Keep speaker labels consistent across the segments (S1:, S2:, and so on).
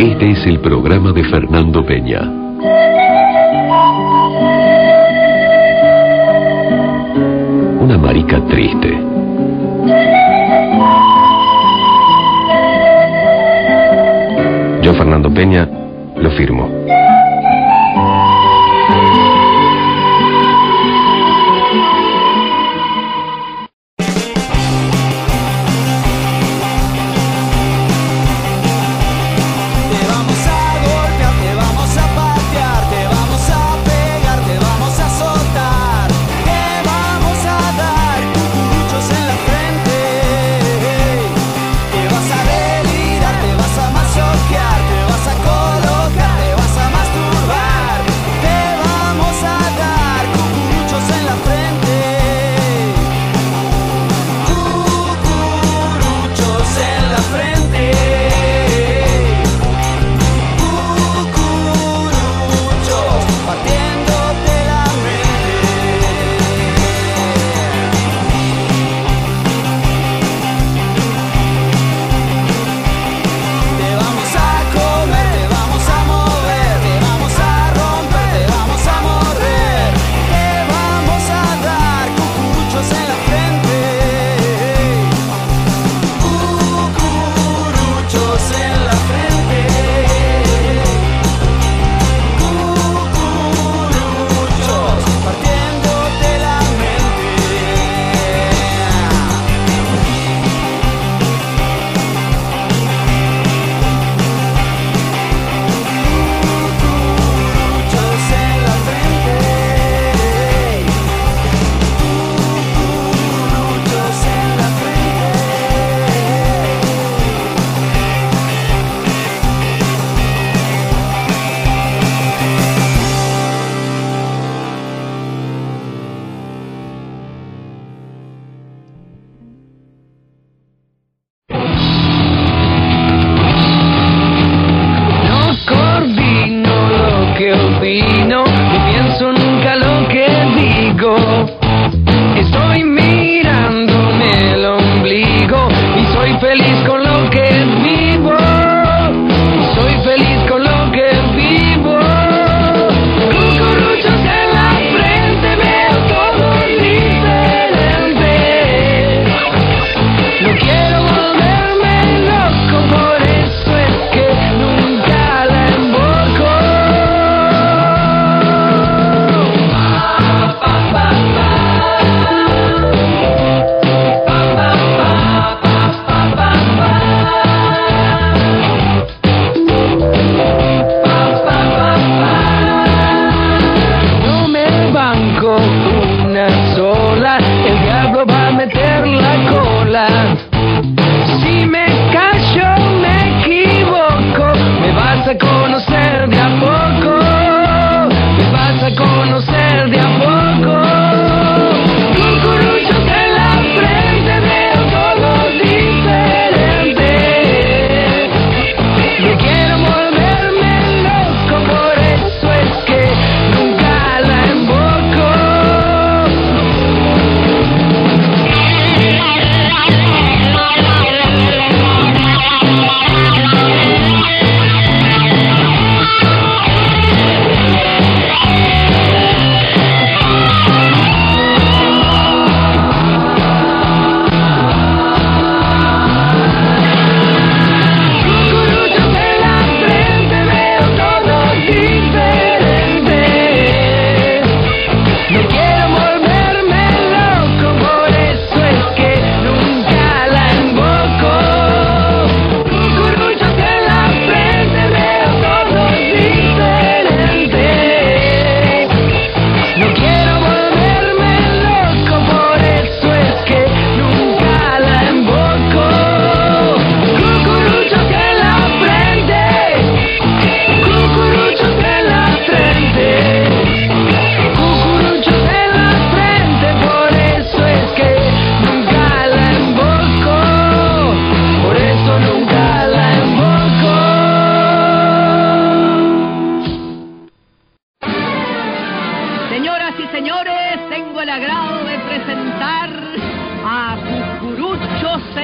S1: Este es el programa de Fernando Peña. Una marica triste.
S2: Yo, Fernando Peña, lo firmo.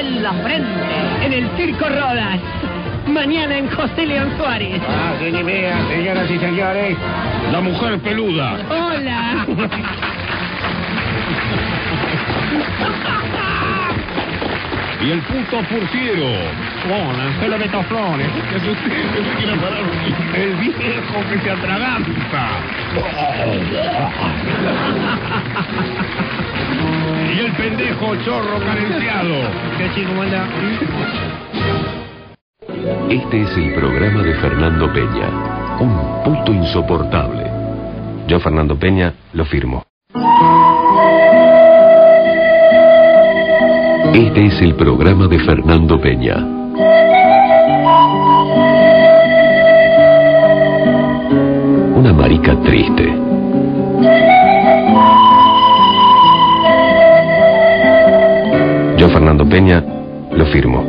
S3: en la frente. En
S4: el
S5: Circo Rodas.
S4: Mañana en José León Suárez.
S6: Ah, qué idea, señoras y señores. La mujer peluda.
S4: Hola.
S6: y el puto furciero. Hola, soy Beto Flores. ¿Qué es usted? se quiere parar? El viejo que se atraganta. Y el pendejo chorro carenciado. ¿Qué chico manda?
S1: Este es el programa de Fernando Peña, un puto insoportable.
S2: Yo, Fernando Peña, lo firmo.
S1: Este es el programa de Fernando Peña. Una marica triste.
S2: Fernando Peña, lo firmo.